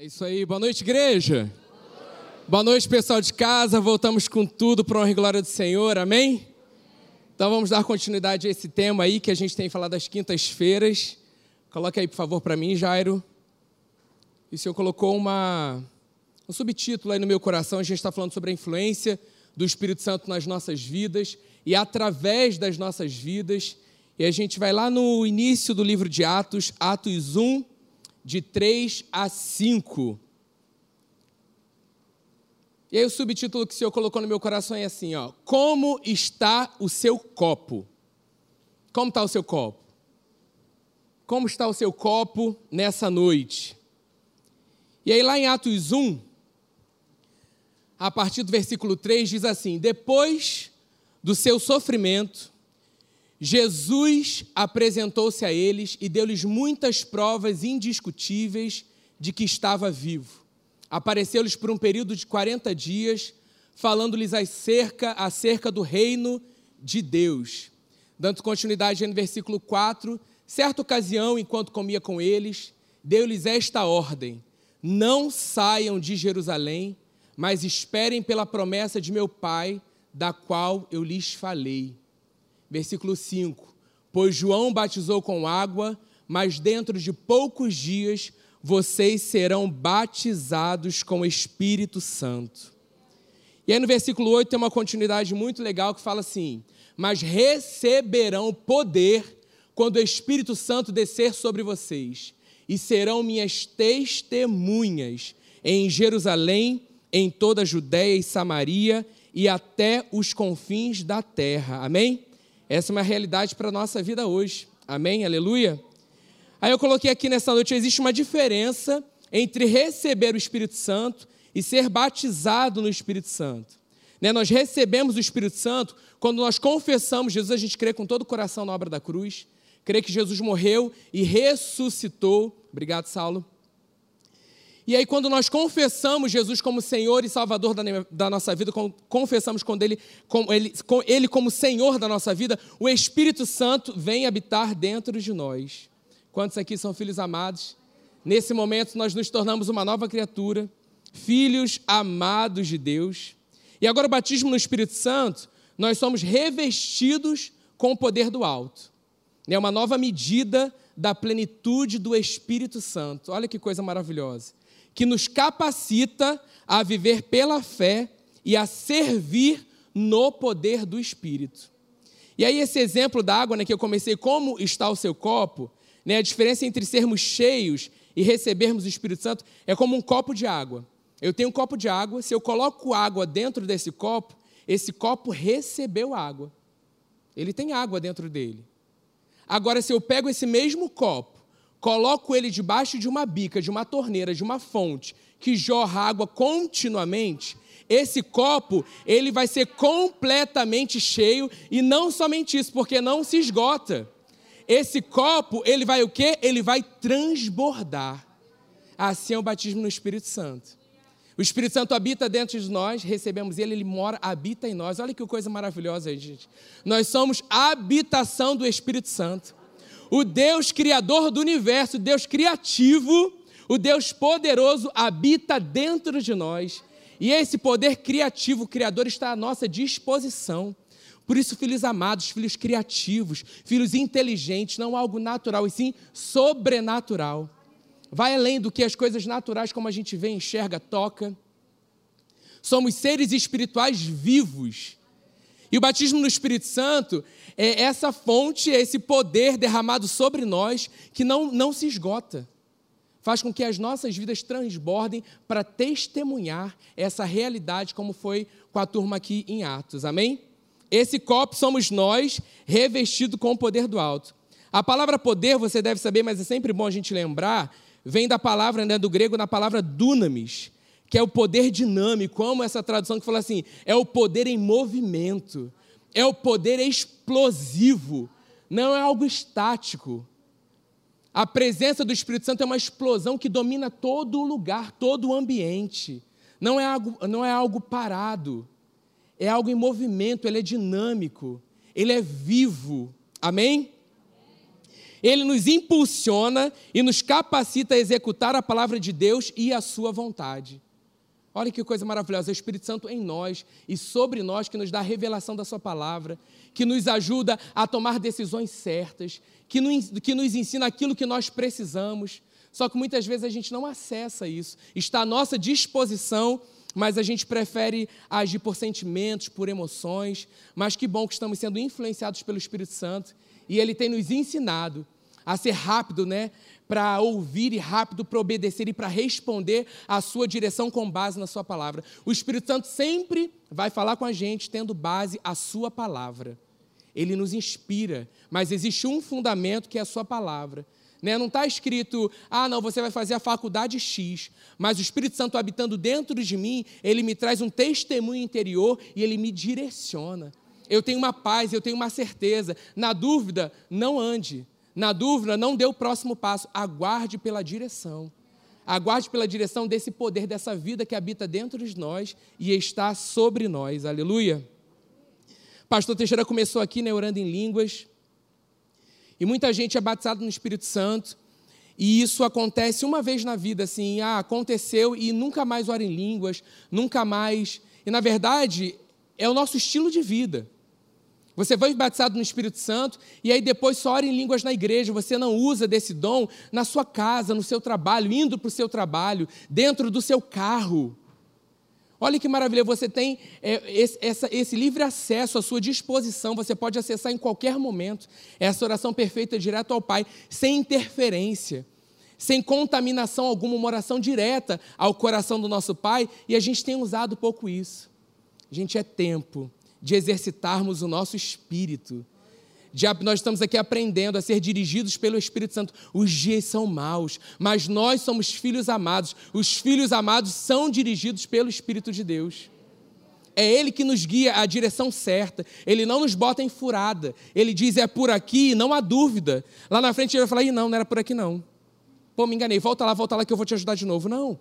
É isso aí, boa noite, igreja. Boa noite, pessoal de casa. Voltamos com tudo para honra e glória do Senhor, amém? Então vamos dar continuidade a esse tema aí que a gente tem falado às quintas-feiras. Coloque aí, por favor, para mim, Jairo. E o Senhor colocou uma, um subtítulo aí no meu coração. A gente está falando sobre a influência do Espírito Santo nas nossas vidas e através das nossas vidas. E a gente vai lá no início do livro de Atos, Atos 1, de 3 a 5. E aí o subtítulo que o Senhor colocou no meu coração é assim, ó: Como está o seu copo? Como está o seu copo? Como está o seu copo nessa noite? E aí lá em Atos 1, a partir do versículo 3 diz assim: Depois do seu sofrimento, Jesus apresentou-se a eles e deu-lhes muitas provas indiscutíveis de que estava vivo. Apareceu-lhes por um período de 40 dias, falando-lhes acerca, acerca do reino de Deus. Dando continuidade no versículo 4, certa ocasião, enquanto comia com eles, deu-lhes esta ordem: Não saiam de Jerusalém, mas esperem pela promessa de meu Pai, da qual eu lhes falei versículo 5: Pois João batizou com água, mas dentro de poucos dias vocês serão batizados com o Espírito Santo. E aí no versículo 8 tem uma continuidade muito legal que fala assim: Mas receberão poder quando o Espírito Santo descer sobre vocês, e serão minhas testemunhas em Jerusalém, em toda a Judéia e Samaria e até os confins da terra. Amém? Essa é uma realidade para a nossa vida hoje. Amém? Aleluia? Aí eu coloquei aqui nessa noite: existe uma diferença entre receber o Espírito Santo e ser batizado no Espírito Santo. Né? Nós recebemos o Espírito Santo quando nós confessamos Jesus, a gente crê com todo o coração na obra da cruz, crê que Jesus morreu e ressuscitou. Obrigado, Saulo. E aí, quando nós confessamos Jesus como Senhor e Salvador da, da nossa vida, confessamos com ele, com ele, com ele como Senhor da nossa vida, o Espírito Santo vem habitar dentro de nós. Quantos aqui são filhos amados? Nesse momento, nós nos tornamos uma nova criatura, filhos amados de Deus. E agora, o batismo no Espírito Santo, nós somos revestidos com o poder do alto. É uma nova medida da plenitude do Espírito Santo. Olha que coisa maravilhosa que nos capacita a viver pela fé e a servir no poder do Espírito. E aí, esse exemplo da água né, que eu comecei, como está o seu copo, né, a diferença entre sermos cheios e recebermos o Espírito Santo é como um copo de água. Eu tenho um copo de água, se eu coloco água dentro desse copo, esse copo recebeu água. Ele tem água dentro dele. Agora, se eu pego esse mesmo copo coloco ele debaixo de uma bica, de uma torneira, de uma fonte que jorra água continuamente, esse copo ele vai ser completamente cheio e não somente isso, porque não se esgota. Esse copo ele vai o quê? Ele vai transbordar. Assim é o batismo no Espírito Santo. O Espírito Santo habita dentro de nós, recebemos ele, ele mora, habita em nós. Olha que coisa maravilhosa, gente. Nós somos habitação do Espírito Santo o Deus criador do universo, o Deus criativo, o Deus poderoso habita dentro de nós. E esse poder criativo, criador, está à nossa disposição. Por isso, filhos amados, filhos criativos, filhos inteligentes, não algo natural, e sim sobrenatural. Vai além do que as coisas naturais, como a gente vê, enxerga, toca. Somos seres espirituais vivos. E o batismo no Espírito Santo é essa fonte, é esse poder derramado sobre nós que não, não se esgota. Faz com que as nossas vidas transbordem para testemunhar essa realidade, como foi com a turma aqui em Atos. Amém? Esse copo somos nós, revestido com o poder do alto. A palavra poder, você deve saber, mas é sempre bom a gente lembrar, vem da palavra né, do grego, na palavra dunamis, que é o poder dinâmico, como essa tradução que fala assim, é o poder em movimento é o poder explosivo, não é algo estático. A presença do Espírito Santo é uma explosão que domina todo o lugar, todo o ambiente. Não é algo, não é algo parado, é algo em movimento, ele é dinâmico, ele é vivo. Amém? Ele nos impulsiona e nos capacita a executar a palavra de Deus e a sua vontade. Olha que coisa maravilhosa, o Espírito Santo em nós e sobre nós que nos dá a revelação da Sua palavra, que nos ajuda a tomar decisões certas, que nos, que nos ensina aquilo que nós precisamos. Só que muitas vezes a gente não acessa isso, está à nossa disposição, mas a gente prefere agir por sentimentos, por emoções. Mas que bom que estamos sendo influenciados pelo Espírito Santo e Ele tem nos ensinado a ser rápido, né? Para ouvir e rápido para obedecer e para responder à sua direção com base na sua palavra. O Espírito Santo sempre vai falar com a gente tendo base a sua palavra. Ele nos inspira, mas existe um fundamento que é a sua palavra. Né? Não está escrito, ah, não, você vai fazer a faculdade X, mas o Espírito Santo habitando dentro de mim, ele me traz um testemunho interior e ele me direciona. Eu tenho uma paz, eu tenho uma certeza. Na dúvida, não ande. Na dúvida, não dê o próximo passo. Aguarde pela direção. Aguarde pela direção desse poder, dessa vida que habita dentro de nós e está sobre nós. Aleluia. Pastor Teixeira começou aqui, né, orando em línguas. E muita gente é batizada no Espírito Santo. E isso acontece uma vez na vida, assim, ah, aconteceu e nunca mais ora em línguas, nunca mais. E na verdade, é o nosso estilo de vida. Você foi batizado no Espírito Santo e aí depois só ora em línguas na igreja. Você não usa desse dom na sua casa, no seu trabalho, indo para o seu trabalho, dentro do seu carro. Olha que maravilha, você tem é, esse, essa, esse, livre acesso à sua disposição, você pode acessar em qualquer momento essa oração perfeita direto ao Pai, sem interferência, sem contaminação alguma, uma oração direta ao coração do nosso Pai, e a gente tem usado pouco isso. A gente, é tempo de exercitarmos o nosso espírito. De, nós estamos aqui aprendendo a ser dirigidos pelo Espírito Santo. Os dias são maus, mas nós somos filhos amados. Os filhos amados são dirigidos pelo Espírito de Deus. É Ele que nos guia à direção certa. Ele não nos bota em furada. Ele diz: é por aqui, não há dúvida. Lá na frente ele vai falar: não, não era por aqui não. Pô, me enganei. Volta lá, volta lá que eu vou te ajudar de novo. Não.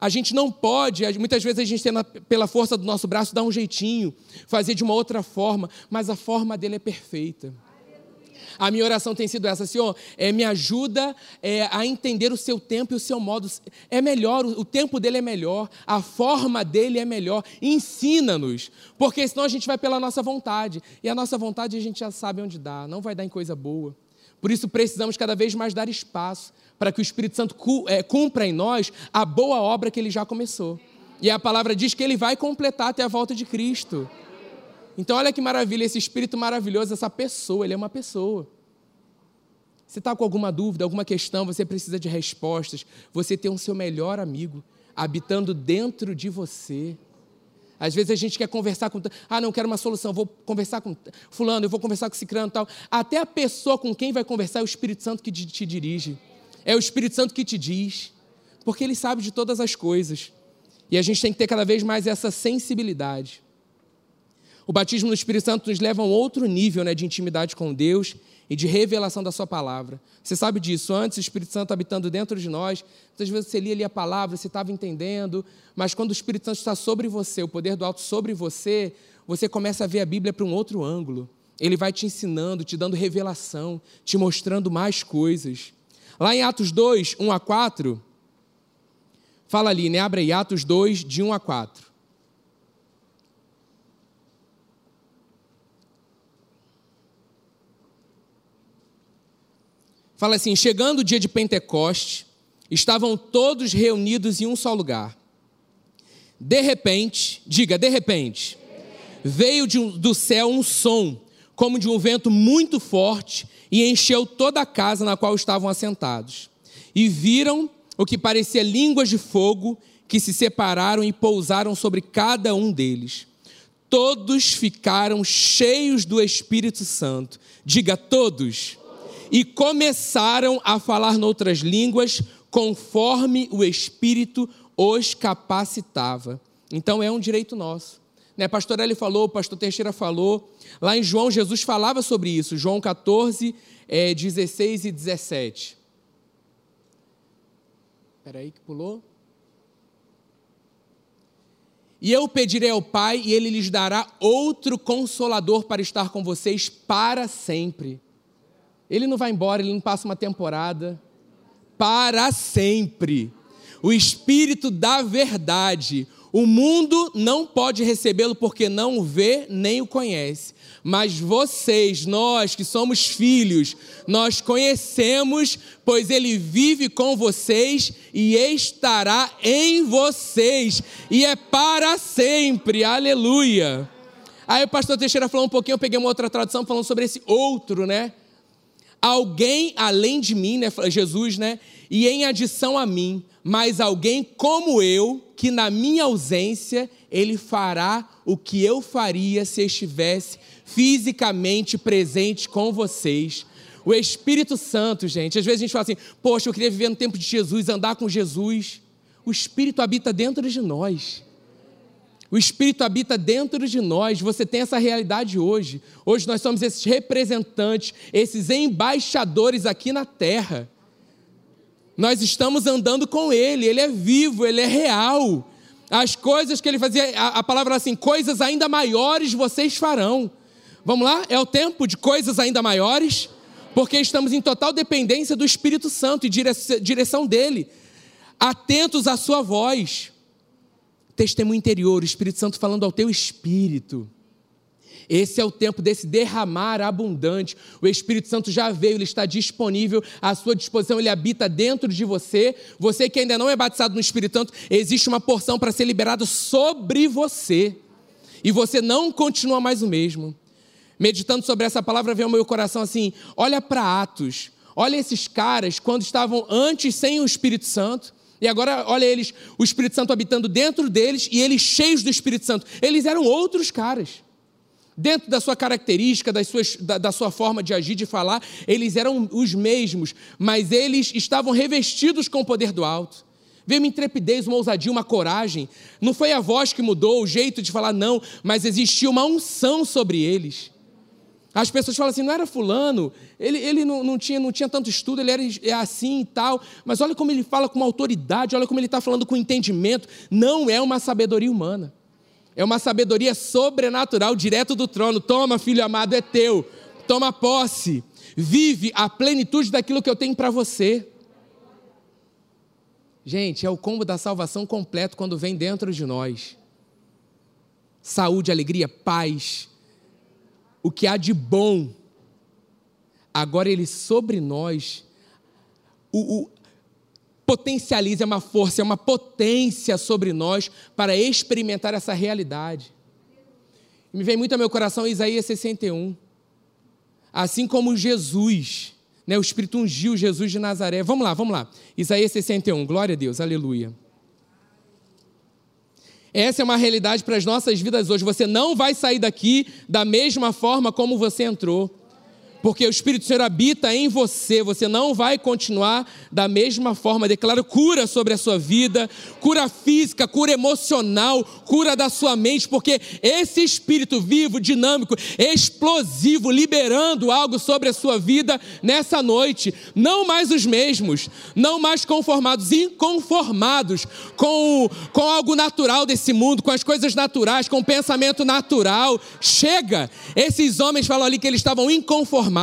A gente não pode, muitas vezes a gente tem pela força do nosso braço dar um jeitinho, fazer de uma outra forma, mas a forma dele é perfeita. A minha oração tem sido essa, Senhor, é, me ajuda é, a entender o seu tempo e o seu modo. É melhor, o, o tempo dele é melhor, a forma dele é melhor. Ensina-nos, porque senão a gente vai pela nossa vontade. E a nossa vontade a gente já sabe onde dá, não vai dar em coisa boa. Por isso precisamos cada vez mais dar espaço para que o Espírito Santo é, cumpra em nós a boa obra que ele já começou. E a palavra diz que ele vai completar até a volta de Cristo. Então, olha que maravilha, esse Espírito maravilhoso, essa pessoa, ele é uma pessoa. Você está com alguma dúvida, alguma questão, você precisa de respostas, você tem o seu melhor amigo habitando dentro de você. Às vezes a gente quer conversar com. Ah, não quero uma solução, vou conversar com Fulano, eu vou conversar com Cicrano e tal. Até a pessoa com quem vai conversar é o Espírito Santo que te dirige. É o Espírito Santo que te diz, porque ele sabe de todas as coisas. E a gente tem que ter cada vez mais essa sensibilidade. O batismo no Espírito Santo nos leva a um outro nível né, de intimidade com Deus e de revelação da Sua palavra. Você sabe disso. Antes, o Espírito Santo habitando dentro de nós, muitas vezes você lia ali a palavra, você estava entendendo, mas quando o Espírito Santo está sobre você, o poder do alto sobre você, você começa a ver a Bíblia para um outro ângulo. Ele vai te ensinando, te dando revelação, te mostrando mais coisas. Lá em Atos 2, 1 a 4, fala ali, né? Abre aí, Atos 2, de 1 a 4. Fala assim: chegando o dia de Pentecoste, estavam todos reunidos em um só lugar. De repente, diga, de repente, veio de, do céu um som, como de um vento muito forte, e encheu toda a casa na qual estavam assentados. E viram o que parecia línguas de fogo que se separaram e pousaram sobre cada um deles. Todos ficaram cheios do Espírito Santo. Diga todos. E começaram a falar noutras línguas, conforme o Espírito os capacitava. Então é um direito nosso. Né? Pastor Eli falou, pastor Teixeira falou. Lá em João, Jesus falava sobre isso. João 14, é, 16 e 17. Espera aí que pulou. E eu pedirei ao Pai, e Ele lhes dará outro consolador para estar com vocês para sempre. Ele não vai embora, ele não passa uma temporada. Para sempre. O Espírito da verdade. O mundo não pode recebê-lo porque não o vê nem o conhece. Mas vocês, nós que somos filhos, nós conhecemos, pois ele vive com vocês e estará em vocês, e é para sempre. Aleluia. Aí o pastor Teixeira falou um pouquinho, eu peguei uma outra tradução falando sobre esse outro, né? Alguém além de mim, né? Jesus, né? E em adição a mim, mas alguém como eu, que na minha ausência ele fará o que eu faria se estivesse fisicamente presente com vocês. O Espírito Santo, gente, às vezes a gente fala assim: poxa, eu queria viver no tempo de Jesus, andar com Jesus. O Espírito habita dentro de nós. O Espírito habita dentro de nós. Você tem essa realidade hoje. Hoje nós somos esses representantes, esses embaixadores aqui na terra. Nós estamos andando com Ele, Ele é vivo, Ele é real. As coisas que Ele fazia, a, a palavra assim, coisas ainda maiores vocês farão. Vamos lá? É o tempo de coisas ainda maiores, porque estamos em total dependência do Espírito Santo e direção dele. Atentos à sua voz. Testemunho interior, o Espírito Santo falando ao teu espírito. Esse é o tempo desse derramar abundante. O Espírito Santo já veio, ele está disponível à sua disposição, ele habita dentro de você. Você que ainda não é batizado no Espírito Santo, existe uma porção para ser liberada sobre você. E você não continua mais o mesmo. Meditando sobre essa palavra, veio ao meu coração assim: olha para Atos, olha esses caras quando estavam antes sem o Espírito Santo. E agora, olha eles, o Espírito Santo habitando dentro deles e eles cheios do Espírito Santo. Eles eram outros caras. Dentro da sua característica, das suas, da, da sua forma de agir, de falar, eles eram os mesmos, mas eles estavam revestidos com o poder do alto. Veio uma intrepidez, uma ousadia, uma coragem. Não foi a voz que mudou, o jeito de falar, não, mas existia uma unção sobre eles. As pessoas falam assim, não era fulano, ele, ele não, não, tinha, não tinha tanto estudo, ele era é assim e tal, mas olha como ele fala com uma autoridade, olha como ele está falando com entendimento. Não é uma sabedoria humana, é uma sabedoria sobrenatural, direto do trono. Toma, filho amado, é teu, toma posse, vive a plenitude daquilo que eu tenho para você. Gente, é o combo da salvação completo quando vem dentro de nós. Saúde, alegria, paz, o que há de bom, agora ele sobre nós o, o, potencializa é uma força, é uma potência sobre nós para experimentar essa realidade. Me vem muito ao meu coração Isaías 61. Assim como Jesus, né, o Espírito ungiu Jesus de Nazaré. Vamos lá, vamos lá. Isaías 61, glória a Deus, aleluia. Essa é uma realidade para as nossas vidas hoje. Você não vai sair daqui da mesma forma como você entrou porque o Espírito Senhor habita em você, você não vai continuar da mesma forma. Declaro cura sobre a sua vida, cura física, cura emocional, cura da sua mente, porque esse Espírito vivo, dinâmico, explosivo, liberando algo sobre a sua vida nessa noite. Não mais os mesmos, não mais conformados, inconformados com, com algo natural desse mundo, com as coisas naturais, com o pensamento natural. Chega! Esses homens falam ali que eles estavam inconformados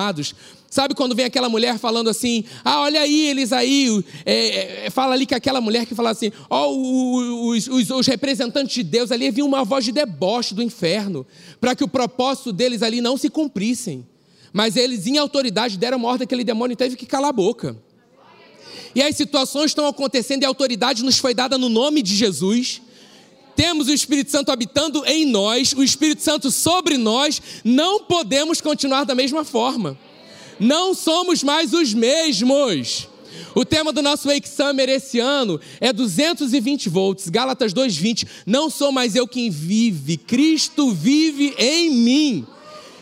Sabe quando vem aquela mulher falando assim, ah, olha aí eles aí, é, é, fala ali que aquela mulher que fala assim, ó, oh, os, os, os, representantes de Deus ali vinha uma voz de deboche do inferno, para que o propósito deles ali não se cumprissem. Mas eles, em autoridade, deram uma ordem àquele demônio teve que calar a boca. E as situações estão acontecendo e a autoridade nos foi dada no nome de Jesus temos o Espírito Santo habitando em nós, o Espírito Santo sobre nós, não podemos continuar da mesma forma. Não somos mais os mesmos. O tema do nosso Wake Summer esse ano é 220 volts, Gálatas 2:20. Não sou mais eu quem vive, Cristo vive em mim.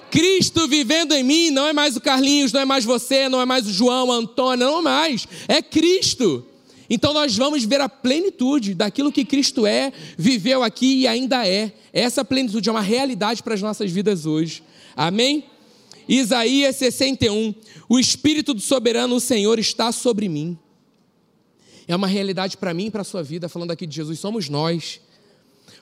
Cristo vivendo em mim não é mais o Carlinhos, não é mais você, não é mais o João, a Antônia, não é mais. É Cristo. Então nós vamos ver a plenitude daquilo que Cristo é, viveu aqui e ainda é. Essa plenitude é uma realidade para as nossas vidas hoje. Amém? Isaías 61. O Espírito do soberano, o Senhor, está sobre mim. É uma realidade para mim e para a sua vida, falando aqui de Jesus, somos nós.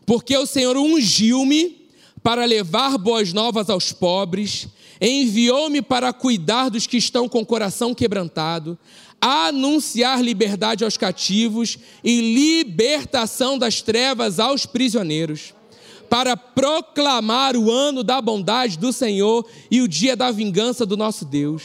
Porque o Senhor ungiu-me para levar boas novas aos pobres, enviou-me para cuidar dos que estão com o coração quebrantado, anunciar liberdade aos cativos e libertação das trevas aos prisioneiros, para proclamar o ano da bondade do Senhor e o dia da vingança do nosso Deus,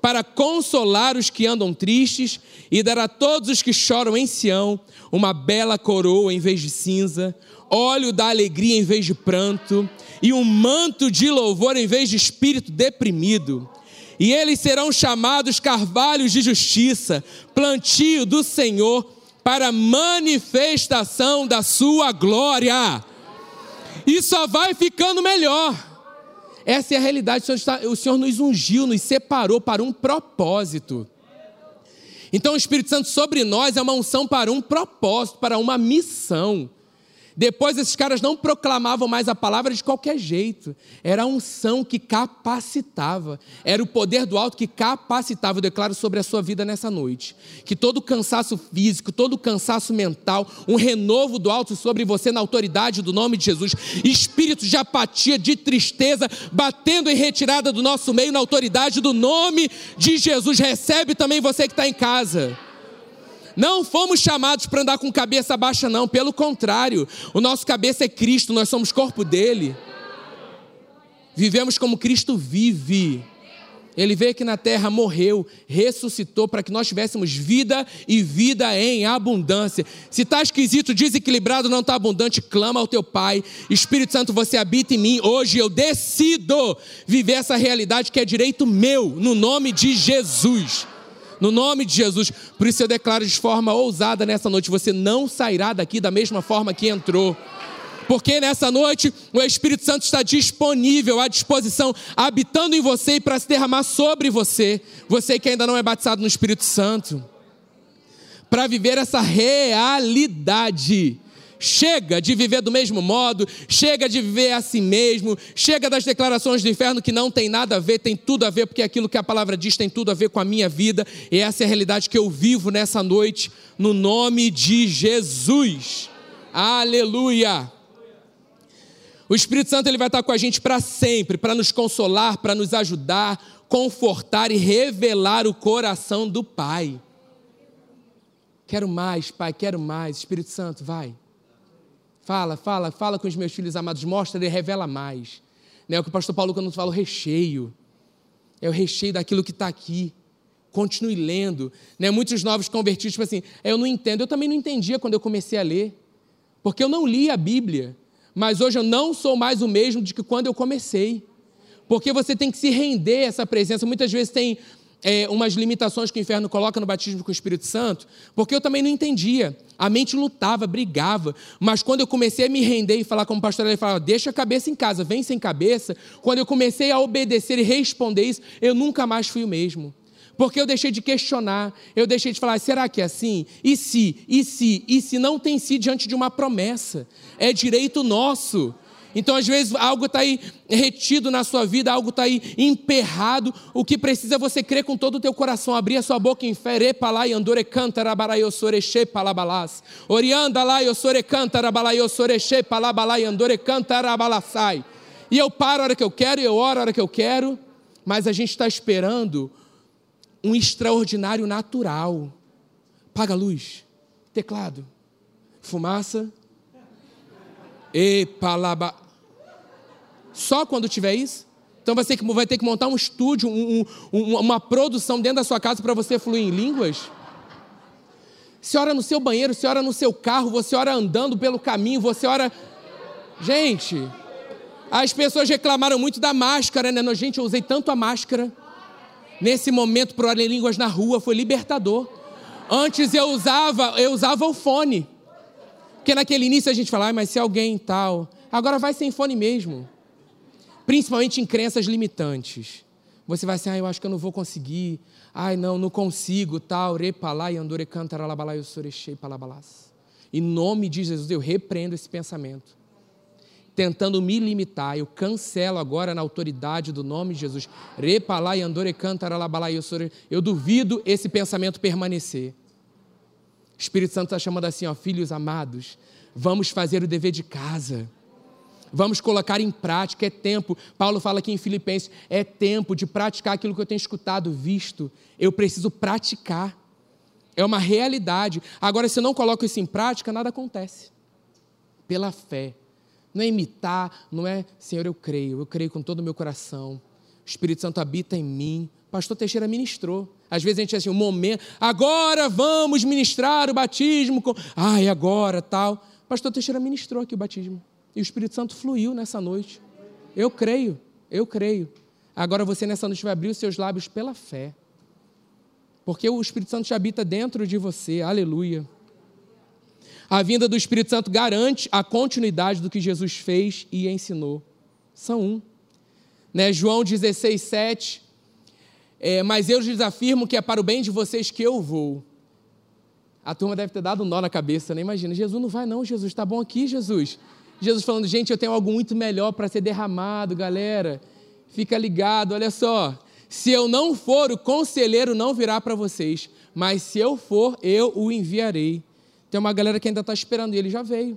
para consolar os que andam tristes e dar a todos os que choram em Sião uma bela coroa em vez de cinza, óleo da alegria em vez de pranto e um manto de louvor em vez de espírito deprimido e eles serão chamados carvalhos de justiça, plantio do Senhor, para manifestação da sua glória. E só vai ficando melhor. Essa é a realidade. O Senhor nos ungiu, nos separou para um propósito. Então, o Espírito Santo sobre nós é uma unção para um propósito, para uma missão. Depois esses caras não proclamavam mais a palavra de qualquer jeito. Era a unção que capacitava. Era o poder do alto que capacitava. Eu declaro sobre a sua vida nessa noite. Que todo cansaço físico, todo cansaço mental, um renovo do alto sobre você na autoridade do nome de Jesus. Espírito de apatia, de tristeza, batendo em retirada do nosso meio na autoridade do nome de Jesus. Recebe também você que está em casa. Não fomos chamados para andar com cabeça baixa, não. Pelo contrário, o nosso cabeça é Cristo, nós somos corpo dele. Vivemos como Cristo vive. Ele veio aqui na terra, morreu, ressuscitou para que nós tivéssemos vida e vida em abundância. Se está esquisito, desequilibrado, não está abundante, clama ao teu Pai. Espírito Santo, você habita em mim. Hoje eu decido viver essa realidade que é direito meu, no nome de Jesus no nome de Jesus. Por isso eu declaro de forma ousada nessa noite: você não sairá daqui da mesma forma que entrou. Porque nessa noite o Espírito Santo está disponível, à disposição, habitando em você e para se derramar sobre você. Você que ainda não é batizado no Espírito Santo. Para viver essa realidade Chega de viver do mesmo modo, chega de viver a si mesmo, chega das declarações do inferno que não tem nada a ver, tem tudo a ver, porque aquilo que a palavra diz tem tudo a ver com a minha vida, e essa é a realidade que eu vivo nessa noite, no nome de Jesus. Aleluia! O Espírito Santo ele vai estar com a gente para sempre, para nos consolar, para nos ajudar, confortar e revelar o coração do Pai. Quero mais, Pai, quero mais. Espírito Santo, vai. Fala, fala, fala com os meus filhos amados, mostra e revela mais. Né? O que o pastor Paulo quando fala, o recheio. É o recheio daquilo que está aqui. Continue lendo. Né? Muitos novos convertidos, tipo assim, eu não entendo. Eu também não entendia quando eu comecei a ler. Porque eu não li a Bíblia. Mas hoje eu não sou mais o mesmo de que quando eu comecei. Porque você tem que se render a essa presença. Muitas vezes tem é, umas limitações que o inferno coloca no batismo com o Espírito Santo, porque eu também não entendia. A mente lutava, brigava, mas quando eu comecei a me render e falar como pastor, ele falava: deixa a cabeça em casa, vem sem cabeça. Quando eu comecei a obedecer e responder isso, eu nunca mais fui o mesmo. Porque eu deixei de questionar, eu deixei de falar, será que é assim? E se? E se? E se não tem se diante de uma promessa? É direito nosso. Então, às vezes, algo está aí retido na sua vida, algo está aí emperrado. O que precisa é você crer com todo o teu coração, abrir a sua boca em fé, e andore palabalás. Orianda palabalai, andore cantarabalasai. E eu paro a hora que eu quero, eu oro a hora que eu quero, mas a gente está esperando um extraordinário natural. Paga a luz, teclado, fumaça, e palaba. Só quando tiver isso? Então você vai ter que montar um estúdio, um, um, uma produção dentro da sua casa para você fluir em línguas? Você ora no seu banheiro, você ora no seu carro, você ora andando pelo caminho, você ora. Gente, as pessoas reclamaram muito da máscara, né? Gente, eu usei tanto a máscara. Nesse momento, para orar em línguas na rua, foi libertador. Antes eu usava, eu usava o fone. Porque naquele início a gente fala, ah, mas se alguém tal. Agora vai sem fone mesmo principalmente em crenças limitantes. Você vai assim, ah, eu acho que eu não vou conseguir, ai, não, não consigo, tal, repalai, andore cantaralabalai, eu sorechei palabalás. Em nome de Jesus, eu repreendo esse pensamento. Tentando me limitar, eu cancelo agora na autoridade do nome de Jesus. Repalai, andore cantaralabalai. Eu duvido esse pensamento permanecer. O Espírito Santo está chamando assim, ó, filhos amados, vamos fazer o dever de casa Vamos colocar em prática, é tempo. Paulo fala aqui em Filipenses: é tempo de praticar aquilo que eu tenho escutado, visto. Eu preciso praticar. É uma realidade. Agora, se eu não coloco isso em prática, nada acontece. Pela fé. Não é imitar, não é, Senhor, eu creio, eu creio com todo o meu coração. O Espírito Santo habita em mim. Pastor Teixeira ministrou. Às vezes a gente diz assim, um momento, agora vamos ministrar o batismo. Com... Ai, agora, tal. Pastor Teixeira ministrou aqui o batismo. E o Espírito Santo fluiu nessa noite. Eu creio, eu creio. Agora você nessa noite vai abrir os seus lábios pela fé. Porque o Espírito Santo já habita dentro de você. Aleluia. A vinda do Espírito Santo garante a continuidade do que Jesus fez e ensinou. São um. Né? João 16, 7. É, Mas eu lhes afirmo que é para o bem de vocês que eu vou. A turma deve ter dado um nó na cabeça, né? Imagina, Jesus não vai, não, Jesus, está bom aqui, Jesus. Jesus falando, gente, eu tenho algo muito melhor para ser derramado, galera. Fica ligado, olha só. Se eu não for, o conselheiro não virá para vocês, mas se eu for, eu o enviarei. Tem uma galera que ainda está esperando, e ele já veio.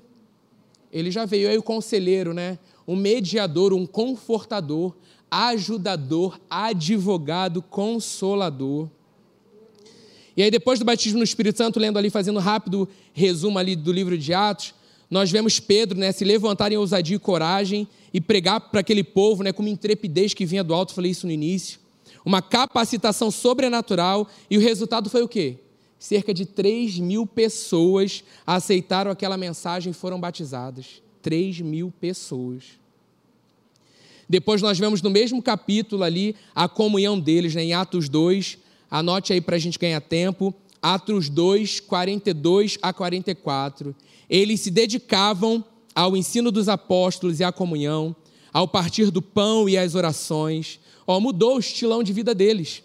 Ele já veio. Aí o conselheiro, né? Um mediador, um confortador, ajudador, advogado, consolador. E aí, depois do batismo no Espírito Santo, lendo ali, fazendo rápido resumo ali do livro de Atos, nós vemos Pedro né, se levantar em ousadia e coragem e pregar para aquele povo né, com uma intrepidez que vinha do alto, falei isso no início, uma capacitação sobrenatural, e o resultado foi o quê? cerca de 3 mil pessoas aceitaram aquela mensagem e foram batizadas. 3 mil pessoas. Depois nós vemos no mesmo capítulo ali a comunhão deles, né, em Atos 2. Anote aí para a gente ganhar tempo. Atos 2, 42 a 44. Eles se dedicavam ao ensino dos apóstolos e à comunhão, ao partir do pão e às orações. Ó, mudou o estilão de vida deles.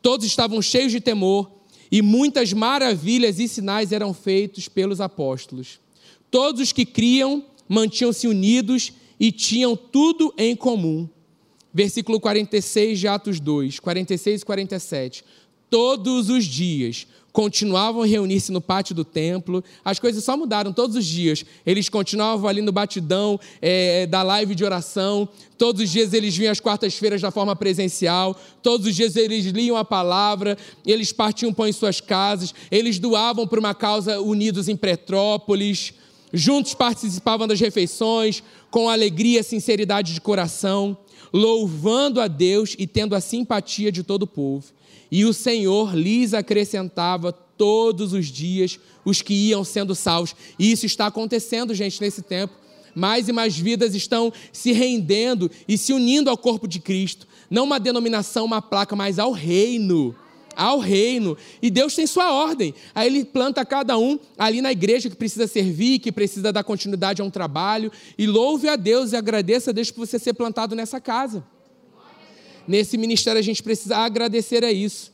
Todos estavam cheios de temor e muitas maravilhas e sinais eram feitos pelos apóstolos. Todos os que criam mantinham-se unidos e tinham tudo em comum. Versículo 46 de Atos 2, 46 e 47. Todos os dias continuavam a reunir-se no pátio do templo. As coisas só mudaram todos os dias. Eles continuavam ali no batidão é, da live de oração. Todos os dias eles vinham às quartas-feiras da forma presencial. Todos os dias eles liam a palavra. Eles partiam pão em suas casas. Eles doavam para uma causa unidos em Petrópolis. Juntos participavam das refeições com alegria e sinceridade de coração, louvando a Deus e tendo a simpatia de todo o povo e o Senhor lhes acrescentava todos os dias os que iam sendo salvos. E isso está acontecendo, gente, nesse tempo. Mais e mais vidas estão se rendendo e se unindo ao corpo de Cristo. Não uma denominação, uma placa, mas ao reino. Ao reino. E Deus tem sua ordem. Aí Ele planta cada um ali na igreja que precisa servir, que precisa dar continuidade a um trabalho. E louve a Deus e agradeça a Deus por você ser plantado nessa casa. Nesse ministério a gente precisa agradecer a isso.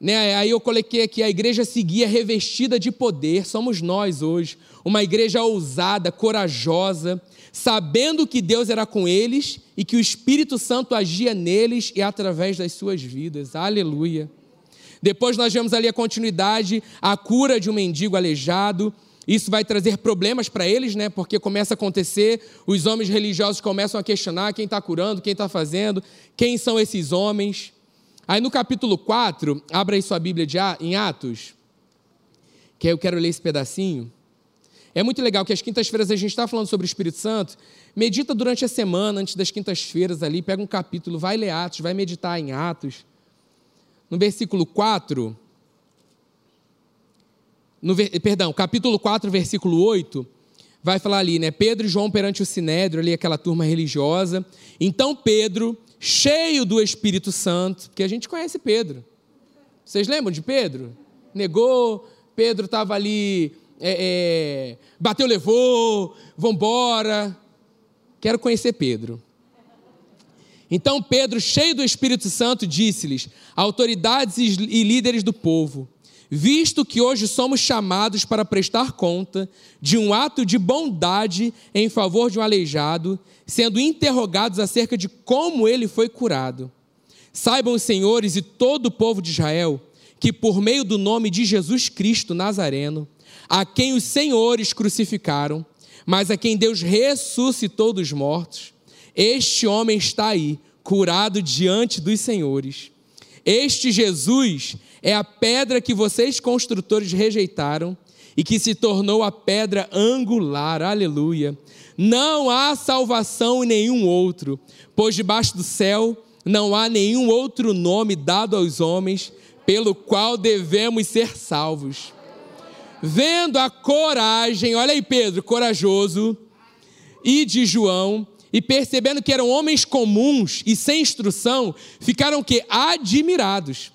Né? Aí eu coloquei aqui, a igreja seguia revestida de poder, somos nós hoje, uma igreja ousada, corajosa, sabendo que Deus era com eles e que o Espírito Santo agia neles e através das suas vidas. Aleluia. Depois nós vemos ali a continuidade, a cura de um mendigo aleijado, isso vai trazer problemas para eles, né? Porque começa a acontecer, os homens religiosos começam a questionar quem está curando, quem está fazendo, quem são esses homens. Aí no capítulo 4, abra aí sua Bíblia de, em Atos, que aí eu quero ler esse pedacinho. É muito legal que às quintas-feiras a gente está falando sobre o Espírito Santo. Medita durante a semana, antes das quintas-feiras ali, pega um capítulo, vai ler Atos, vai meditar em Atos. No versículo 4, no, perdão, capítulo 4, versículo 8, vai falar ali, né? Pedro e João perante o Sinédrio, ali aquela turma religiosa. Então Pedro, cheio do Espírito Santo, porque a gente conhece Pedro. Vocês lembram de Pedro? Negou, Pedro estava ali, é, é, bateu, levou, vambora. Quero conhecer Pedro. Então Pedro, cheio do Espírito Santo, disse-lhes: autoridades e líderes do povo, visto que hoje somos chamados para prestar conta de um ato de bondade em favor de um aleijado, sendo interrogados acerca de como ele foi curado. Saibam os senhores e todo o povo de Israel que, por meio do nome de Jesus Cristo Nazareno, a quem os senhores crucificaram, mas a quem Deus ressuscitou dos mortos, este homem está aí, curado diante dos senhores. Este Jesus é a pedra que vocês construtores rejeitaram e que se tornou a pedra angular. Aleluia. Não há salvação em nenhum outro, pois debaixo do céu não há nenhum outro nome dado aos homens pelo qual devemos ser salvos. Vendo a coragem, olha aí Pedro, corajoso, e de João, e percebendo que eram homens comuns e sem instrução, ficaram que admirados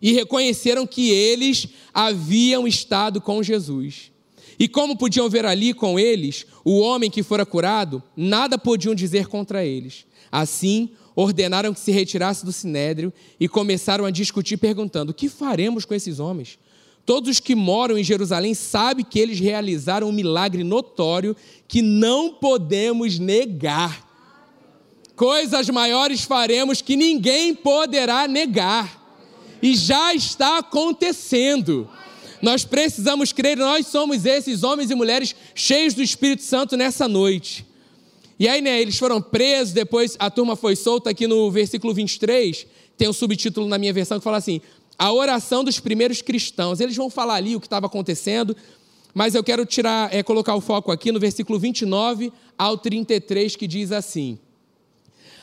e reconheceram que eles haviam estado com Jesus. E como podiam ver ali com eles o homem que fora curado, nada podiam dizer contra eles. Assim, ordenaram que se retirasse do sinédrio e começaram a discutir, perguntando: O que faremos com esses homens? Todos os que moram em Jerusalém sabem que eles realizaram um milagre notório que não podemos negar. Coisas maiores faremos que ninguém poderá negar. E já está acontecendo. Nós precisamos crer, nós somos esses homens e mulheres cheios do Espírito Santo nessa noite. E aí, né, eles foram presos, depois a turma foi solta aqui no versículo 23, tem um subtítulo na minha versão que fala assim: a oração dos primeiros cristãos. Eles vão falar ali o que estava acontecendo, mas eu quero tirar, é, colocar o foco aqui no versículo 29 ao 33, que diz assim: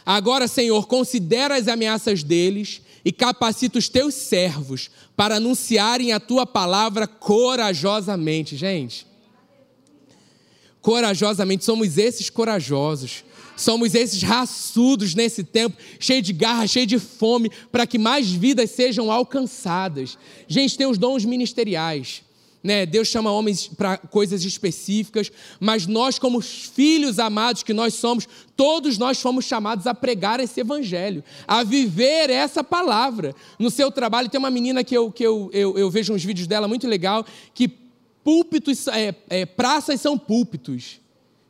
Agora, Senhor, considera as ameaças deles e capacita os teus servos para anunciarem a tua palavra corajosamente. Gente, corajosamente, somos esses corajosos. Somos esses raçudos nesse tempo, cheio de garra, cheio de fome, para que mais vidas sejam alcançadas. Gente, tem os dons ministeriais. Né? Deus chama homens para coisas específicas, mas nós, como filhos amados que nós somos, todos nós fomos chamados a pregar esse evangelho, a viver essa palavra. No seu trabalho, tem uma menina que eu, que eu, eu, eu vejo uns vídeos dela muito legal, que púlpitos, é, é, praças são púlpitos.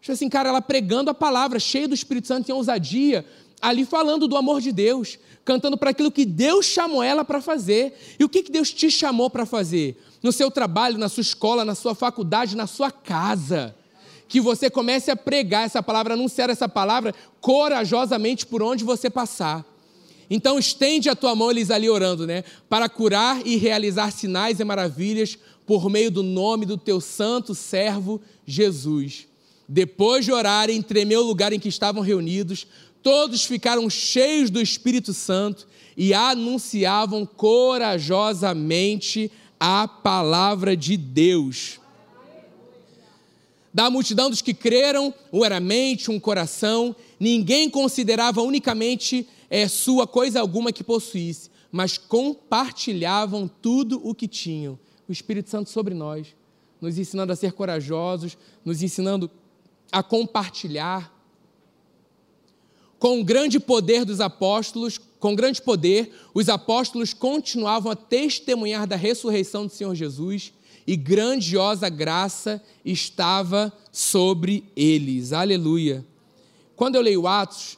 Tipo assim, cara, ela pregando a palavra, cheia do Espírito Santo e ousadia, ali falando do amor de Deus, cantando para aquilo que Deus chamou ela para fazer. E o que, que Deus te chamou para fazer? No seu trabalho, na sua escola, na sua faculdade, na sua casa. Que você comece a pregar essa palavra, anunciar essa palavra corajosamente por onde você passar. Então estende a tua mão, eles ali orando, né? Para curar e realizar sinais e maravilhas por meio do nome do teu santo servo Jesus. Depois de orarem, tremeu o lugar em que estavam reunidos, todos ficaram cheios do Espírito Santo e anunciavam corajosamente a palavra de Deus. Da multidão dos que creram, um era mente, um coração, ninguém considerava unicamente é, sua coisa alguma que possuísse, mas compartilhavam tudo o que tinham o Espírito Santo sobre nós, nos ensinando a ser corajosos, nos ensinando a compartilhar. Com o grande poder dos apóstolos, com grande poder, os apóstolos continuavam a testemunhar da ressurreição do Senhor Jesus e grandiosa graça estava sobre eles. Aleluia. Quando eu leio Atos,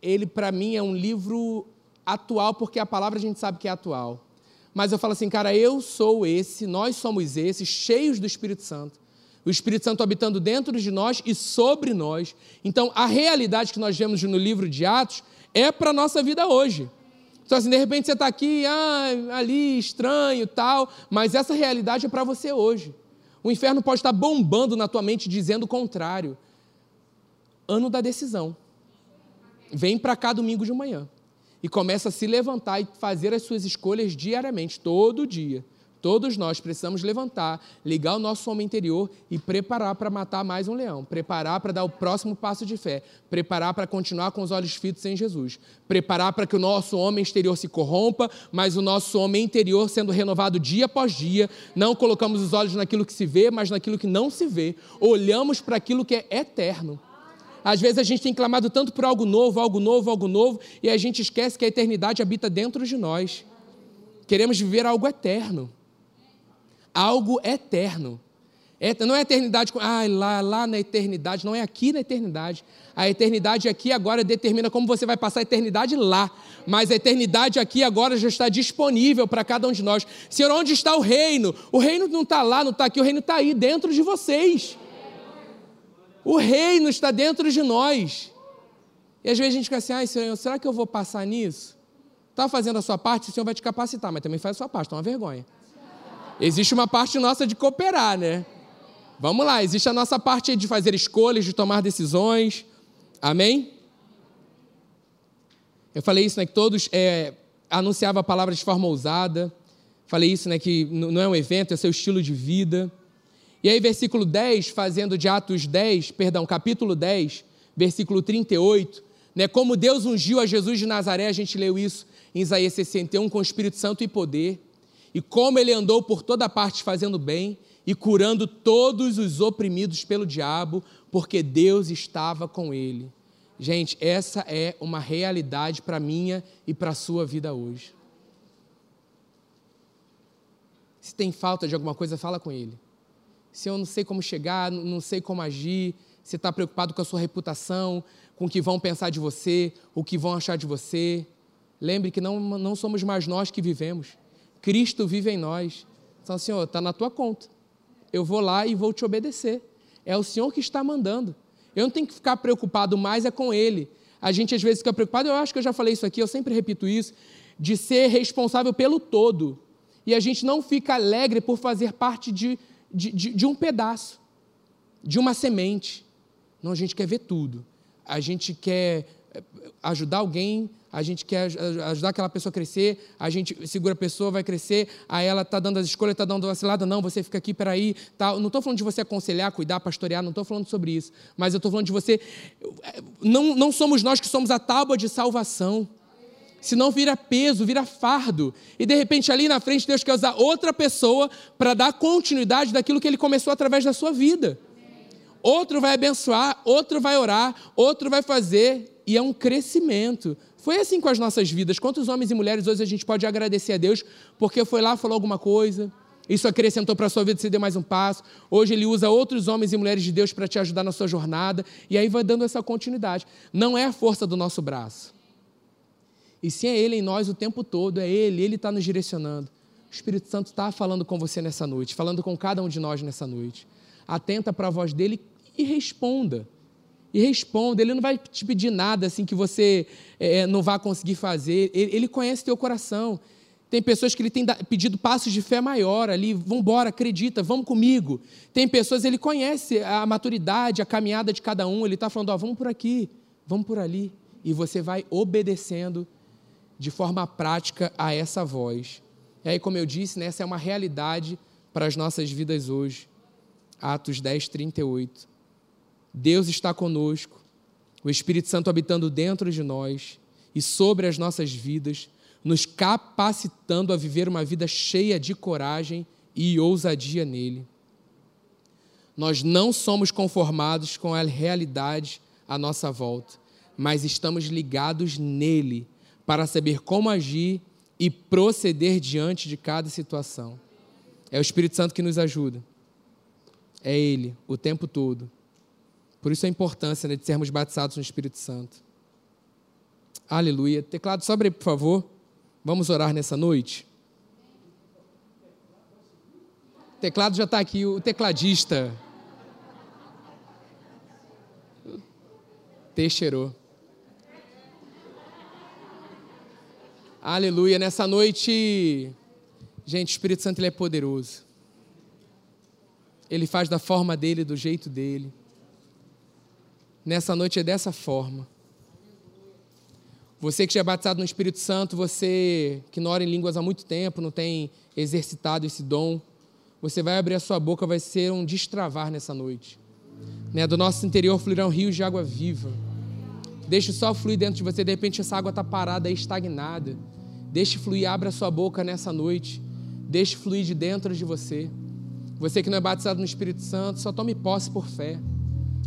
ele para mim é um livro atual, porque a palavra a gente sabe que é atual mas eu falo assim, cara, eu sou esse, nós somos esses, cheios do Espírito Santo. O Espírito Santo habitando dentro de nós e sobre nós. Então, a realidade que nós vemos no livro de Atos é para a nossa vida hoje. Então, assim, de repente você está aqui, ah, ali, estranho, tal, mas essa realidade é para você hoje. O inferno pode estar bombando na tua mente dizendo o contrário. Ano da decisão. Vem para cá domingo de manhã e começa a se levantar e fazer as suas escolhas diariamente, todo dia. Todos nós precisamos levantar, ligar o nosso homem interior e preparar para matar mais um leão, preparar para dar o próximo passo de fé, preparar para continuar com os olhos fitos em Jesus, preparar para que o nosso homem exterior se corrompa, mas o nosso homem interior sendo renovado dia após dia, não colocamos os olhos naquilo que se vê, mas naquilo que não se vê, olhamos para aquilo que é eterno. Às vezes a gente tem clamado tanto por algo novo, algo novo, algo novo, e a gente esquece que a eternidade habita dentro de nós. Queremos viver algo eterno. Algo eterno. Não é eternidade, ah, lá, lá na eternidade, não é aqui na eternidade. A eternidade aqui agora determina como você vai passar a eternidade lá. Mas a eternidade aqui agora já está disponível para cada um de nós. Senhor, onde está o reino? O reino não está lá, não está aqui, o reino está aí dentro de vocês. O reino está dentro de nós. E às vezes a gente fica assim, ai Senhor, será que eu vou passar nisso? Está fazendo a sua parte, o Senhor vai te capacitar, mas também faz a sua parte, é uma vergonha. Existe uma parte nossa de cooperar, né? Vamos lá, existe a nossa parte de fazer escolhas, de tomar decisões. Amém? Eu falei isso, né? Que todos é, anunciavam a palavra de forma ousada. Falei isso, né? Que não é um evento, é seu estilo de vida. E aí, versículo 10, fazendo de Atos 10, perdão, capítulo 10, versículo 38, né? Como Deus ungiu a Jesus de Nazaré, a gente leu isso em Isaías 61, com o Espírito Santo e poder. E como ele andou por toda parte fazendo bem e curando todos os oprimidos pelo diabo, porque Deus estava com ele. Gente, essa é uma realidade para minha e para a sua vida hoje. Se tem falta de alguma coisa, fala com ele. Se eu não sei como chegar, não sei como agir, se está preocupado com a sua reputação, com o que vão pensar de você, o que vão achar de você, lembre que não, não somos mais nós que vivemos. Cristo vive em nós. Então, Senhor, está na tua conta eu vou lá e vou te obedecer. É o Senhor que está mandando. Eu não tenho que ficar preocupado mais é com Ele. A gente às vezes fica preocupado, eu acho que eu já falei isso aqui, eu sempre repito isso, de ser responsável pelo todo. E a gente não fica alegre por fazer parte de, de, de, de um pedaço, de uma semente. Não, a gente quer ver tudo. A gente quer ajudar alguém a gente quer ajudar aquela pessoa a crescer, a gente segura a pessoa, vai crescer, aí ela está dando as escolhas, está dando vacilada, não, você fica aqui, peraí, tá. não estou falando de você aconselhar, cuidar, pastorear, não estou falando sobre isso, mas eu estou falando de você, não, não somos nós que somos a tábua de salvação, senão vira peso, vira fardo, e de repente ali na frente Deus quer usar outra pessoa para dar continuidade daquilo que Ele começou através da sua vida. Outro vai abençoar, outro vai orar, outro vai fazer, e é um crescimento. Foi assim com as nossas vidas. Quantos homens e mulheres hoje a gente pode agradecer a Deus porque foi lá, falou alguma coisa, isso acrescentou para a sua vida, você deu mais um passo. Hoje ele usa outros homens e mulheres de Deus para te ajudar na sua jornada, e aí vai dando essa continuidade. Não é a força do nosso braço. E sim é Ele em nós o tempo todo, é Ele, Ele está nos direcionando. O Espírito Santo está falando com você nessa noite, falando com cada um de nós nessa noite. Atenta para a voz dele e responda e responda. Ele não vai te pedir nada assim que você é, não vai conseguir fazer. Ele, ele conhece teu coração. Tem pessoas que ele tem pedido passos de fé maior ali, vamos embora, acredita, vamos comigo. Tem pessoas, ele conhece a maturidade, a caminhada de cada um, ele está falando, ó, vamos por aqui, vamos por ali. E você vai obedecendo de forma prática a essa voz. E aí, como eu disse, né, essa é uma realidade para as nossas vidas hoje. Atos 10, 38. Deus está conosco, o Espírito Santo habitando dentro de nós e sobre as nossas vidas, nos capacitando a viver uma vida cheia de coragem e ousadia nele. Nós não somos conformados com a realidade à nossa volta, mas estamos ligados nele para saber como agir e proceder diante de cada situação. É o Espírito Santo que nos ajuda. É Ele, o tempo todo. Por isso a importância né, de sermos batizados no Espírito Santo. Aleluia. Teclado, sobre por favor. Vamos orar nessa noite. O teclado já está aqui, o tecladista. Teixeirou. Aleluia. Nessa noite, gente, o Espírito Santo ele é poderoso. Ele faz da forma dele, do jeito dele. Nessa noite é dessa forma. Você que já é batizado no Espírito Santo, você que não ora em línguas há muito tempo, não tem exercitado esse dom, você vai abrir a sua boca, vai ser um destravar nessa noite. Né? Do nosso interior fluirão rios de água viva. Deixe só fluir dentro de você, de repente essa água está parada e estagnada. Deixe fluir, abra a sua boca nessa noite. Deixe fluir de dentro de você. Você que não é batizado no Espírito Santo, só tome posse por fé.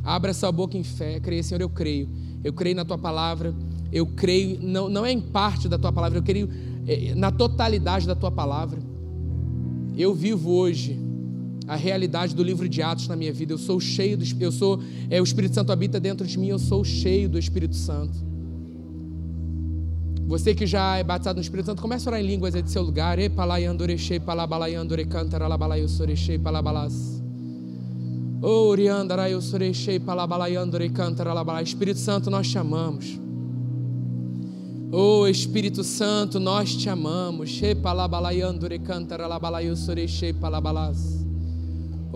Abra sua boca em fé, creia, Senhor, eu creio. Eu creio na tua palavra. Eu creio, não, não é em parte da tua palavra, eu creio é, na totalidade da tua palavra. Eu vivo hoje a realidade do livro de Atos na minha vida. Eu sou cheio do eu sou é, o Espírito Santo habita dentro de mim, eu sou cheio do Espírito Santo. Você que já é batizado no Espírito Santo, comece a orar em línguas aí de seu lugar. E palaiandorechei, palabalaiandore, cantaralabalaiossorechei, palabalas. Oriandarai, Usurechei, Palabalaiandore, Cantaralabalai. Espírito Santo, nós te amamos. Oh Espírito Santo, nós te amamos.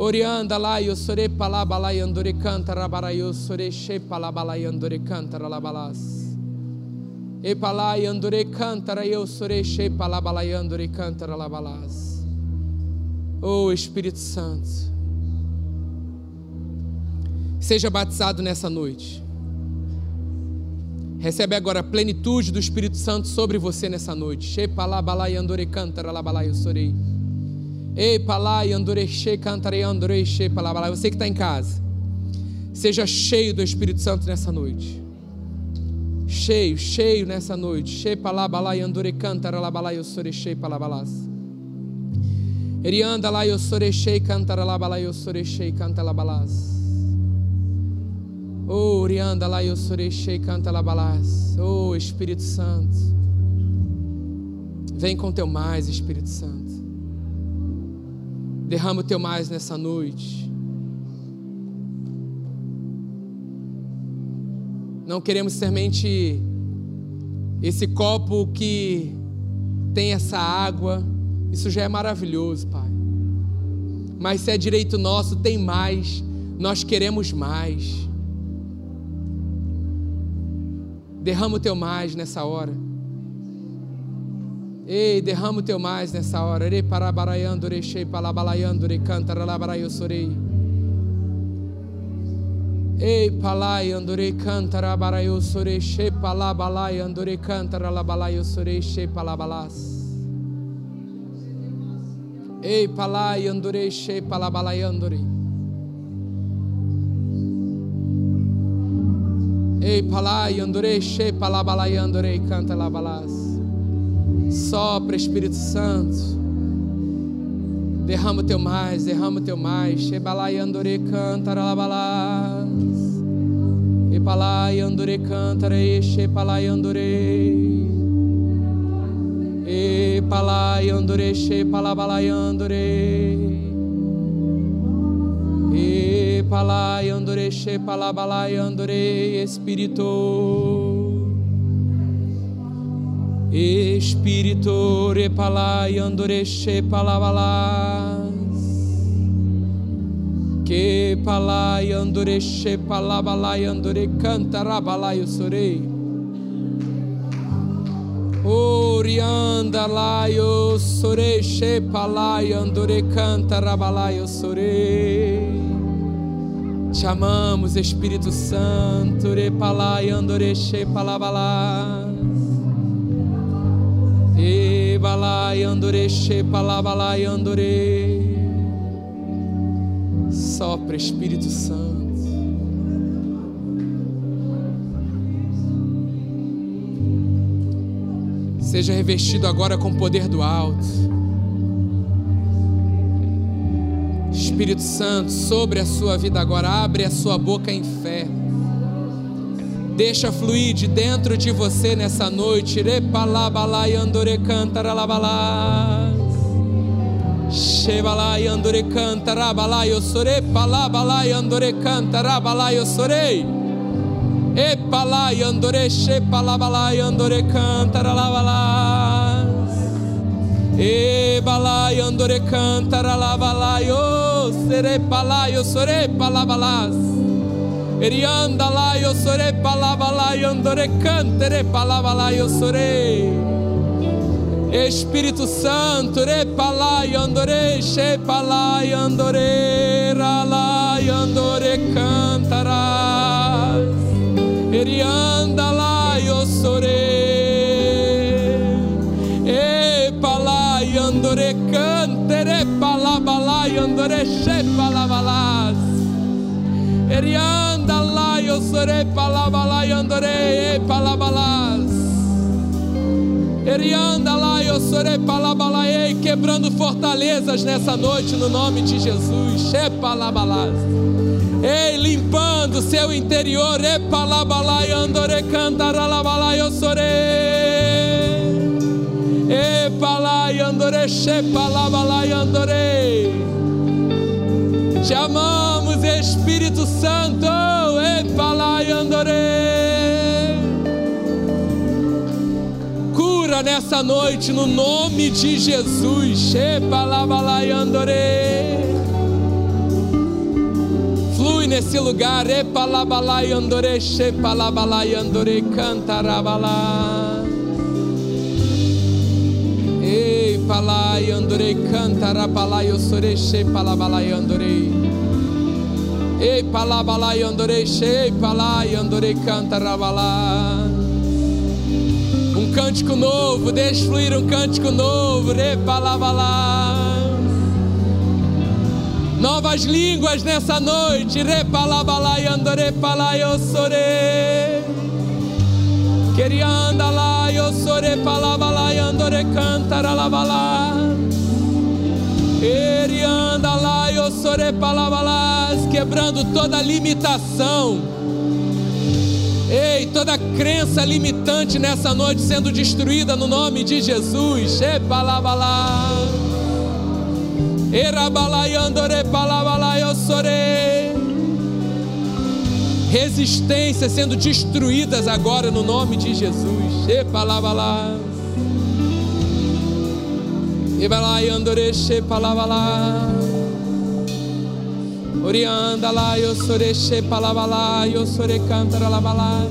Orianda lá, eu sore palabalai andore canta rabarai eu sore she palabalai andore canta ralabalas. E palai andore canta eu sore she palabalai andore canta ralabalas. Oh Espírito Santo, seja batizado nessa noite. Recebe agora a plenitude do Espírito Santo sobre você nessa noite. She sorei. Ei, palabala. Você que está em casa, seja cheio do Espírito Santo nessa noite. Cheio, cheio nessa noite. Cheio, palabalai, andore, cantara, labalai, eu soreche, palabalas. Erianda lá, eu soreche, cantara, labalai, labalas. Oh, Orianda lá, eu soreche, canta, labalas. Oh, Espírito Santo. Vem com teu mais, Espírito Santo. Derrama o teu mais nessa noite. Não queremos somente esse copo que tem essa água. Isso já é maravilhoso, Pai. Mas se é direito nosso, tem mais. Nós queremos mais. Derrama o teu mais nessa hora. Ei, derrama o teu mais nessa hora. Ere parabaraiando, rechei palabalaiando, recanta, ralabaraiu sorei. Ei, palai, andorei, canta, rabaraiu sorei, che palabalai, andorei, canta, ralabalaiu sorei, che palabalas. Ei, palai, andorei, che palabalai, andorei. Ei, palai, andorei, che palabalai, andorei, canta, labalas. Sopra, Espírito Santo. Derrama o teu mais, derrama o teu mais. Shebalai andore cantara labalas. Epalai andore cantara e shepalai andore. Epalai andore shepalabalai andore. Epalai andore shepalabalai andore. Espírito. Espírito repalai andoreche palabalas que palai andoreche palabalai andore cantarabalai sorei Orianda laio sorei che palai andore cantarabalai sorei Te amamos Espírito Santo repalai andoreche palabalas e balai andore, she palabalai andore. Sopra Espírito Santo. Seja revestido agora com o poder do alto. Espírito Santo, sobre a sua vida agora, abre a sua boca em fé. Deixa fluir de dentro de você nessa noite. Repalabalai andore cantaralabalai. Shebalai andore cantarabalai osore. Palabalai andore cantarabalai osore. Epalai andore shepalabalai andore cantaralabalai. Ebalai andore cantaralabalai osere palai osore palabalas. Erianda lá eu sore palavra lá eu andore cantere palavra lá eu sore. Espírito Santo, re palai andore she palai andore ralai andore cantarás. Erianda lá eu sore. Andore cantere palavra lá andore she palavra lá. Erianda eu serei palabalai andorei palabalas. Erianda eu serei palabalai, quebrando fortalezas nessa noite no nome de Jesus. É palabalas. Ei, limpando seu interior, é palabalai andore cantaralabalai, serei. E palai andore, she palabalai andorei. Te amamos Espírito Santo. Epalai andorei. Cura nessa noite no nome de Jesus. Epalabalai andorei. Flui nesse lugar. Epalabalai andorei. Epalabalai andorei. Cantarabalai. Palai andorei, cantara palai, eu sorei, che palabalai andorei. Ei, palabalai andorei, che palai andorei, cantara balai. Um cântico novo, deixa fluir um cântico novo, re palabalai. Novas línguas nessa noite, re palabalai andorei, palai, eu sorei. Queria andar lá, eu sore palabalá, andore cantara labalá. Ele anda lá, eu sore palabalá, quebrando toda limitação. Ei, toda crença limitante nessa noite sendo destruída no nome de Jesus. E palabalá. Erabalá, andore palabalá, eu sorei resistências sendo destruídas agora no nome de Jesus. E lá. E vai lá e andoreche palavra lá. Orianda lá, eu soreche palavra lá, eu sore cantara lá.